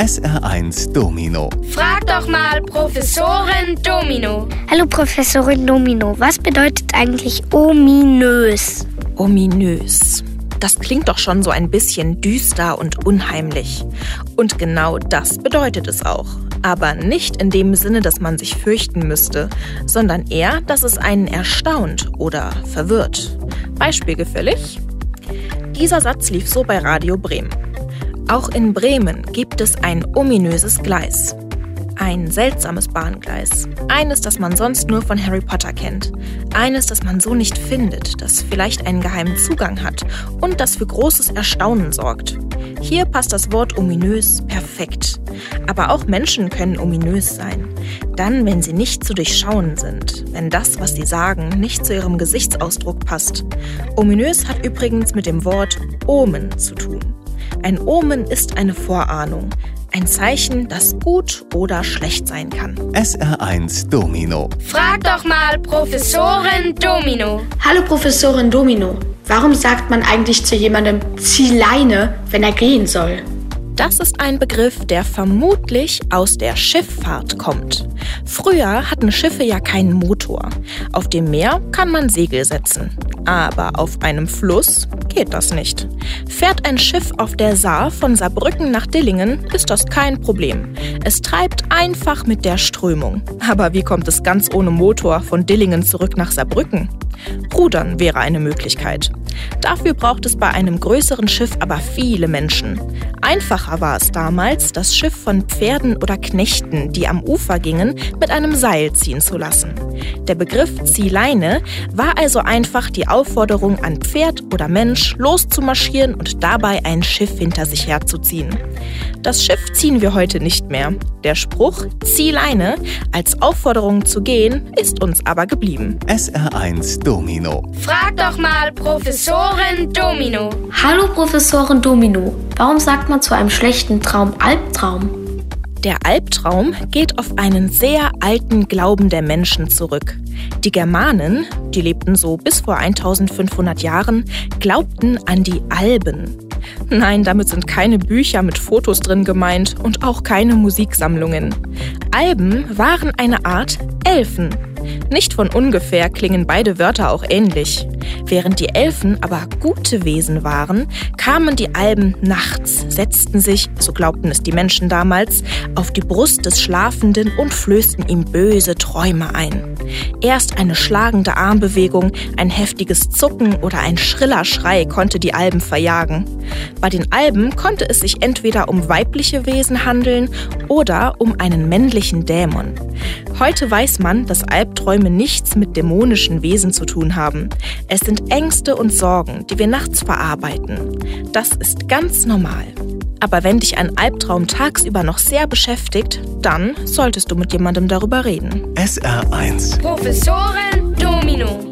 SR1 Domino. Frag doch mal Professorin Domino. Hallo Professorin Domino, was bedeutet eigentlich ominös? Ominös. Das klingt doch schon so ein bisschen düster und unheimlich. Und genau das bedeutet es auch. Aber nicht in dem Sinne, dass man sich fürchten müsste, sondern eher, dass es einen erstaunt oder verwirrt. Beispielgefällig? Dieser Satz lief so bei Radio Bremen. Auch in Bremen gibt es ein ominöses Gleis. Ein seltsames Bahngleis. Eines, das man sonst nur von Harry Potter kennt. Eines, das man so nicht findet, das vielleicht einen geheimen Zugang hat und das für großes Erstaunen sorgt. Hier passt das Wort ominös perfekt. Aber auch Menschen können ominös sein. Dann, wenn sie nicht zu durchschauen sind, wenn das, was sie sagen, nicht zu ihrem Gesichtsausdruck passt. Ominös hat übrigens mit dem Wort Omen zu tun. Ein Omen ist eine Vorahnung, ein Zeichen, das gut oder schlecht sein kann. SR1 Domino. Frag doch mal Professorin Domino. Hallo Professorin Domino. Warum sagt man eigentlich zu jemandem zieh Leine, wenn er gehen soll? Das ist ein Begriff, der vermutlich aus der Schifffahrt kommt. Früher hatten Schiffe ja keinen Motor. Auf dem Meer kann man Segel setzen. Aber auf einem Fluss geht das nicht. Fährt ein Schiff auf der Saar von Saarbrücken nach Dillingen, ist das kein Problem. Es treibt einfach mit der Strömung. Aber wie kommt es ganz ohne Motor von Dillingen zurück nach Saarbrücken? Rudern wäre eine Möglichkeit. Dafür braucht es bei einem größeren Schiff aber viele Menschen. Einfacher war es damals, das Schiff von Pferden oder Knechten, die am Ufer gingen, mit einem Seil ziehen zu lassen. Der Begriff Ziehleine war also einfach die Aufforderung an Pferd oder Mensch loszumarschieren und dabei ein Schiff hinter sich herzuziehen. Das Schiff ziehen wir heute nicht mehr. Der Spruch Ziehleine als Aufforderung zu gehen ist uns aber geblieben. SR1 Domino. Frag doch mal Professorin Domino. Hallo Professorin Domino. Warum sagt man zu einem schlechten Traum Albtraum? Der Albtraum geht auf einen sehr alten Glauben der Menschen zurück. Die Germanen, die lebten so bis vor 1500 Jahren, glaubten an die Alben. Nein, damit sind keine Bücher mit Fotos drin gemeint und auch keine Musiksammlungen. Alben waren eine Art Elfen. Nicht von ungefähr klingen beide Wörter auch ähnlich. Während die Elfen aber gute Wesen waren, kamen die Alben nachts, setzten sich, so glaubten es die Menschen damals, auf die Brust des Schlafenden und flößten ihm böse Träume ein. Erst eine schlagende Armbewegung, ein heftiges Zucken oder ein schriller Schrei konnte die Alben verjagen. Bei den Alben konnte es sich entweder um weibliche Wesen handeln oder um einen männlichen Dämon. Heute weiß man, dass Albträume nichts mit dämonischen Wesen zu tun haben. Es sind Ängste und Sorgen, die wir nachts verarbeiten. Das ist ganz normal. Aber wenn dich ein Albtraum tagsüber noch sehr beschäftigt, dann solltest du mit jemandem darüber reden. SR1 Professorin Domino.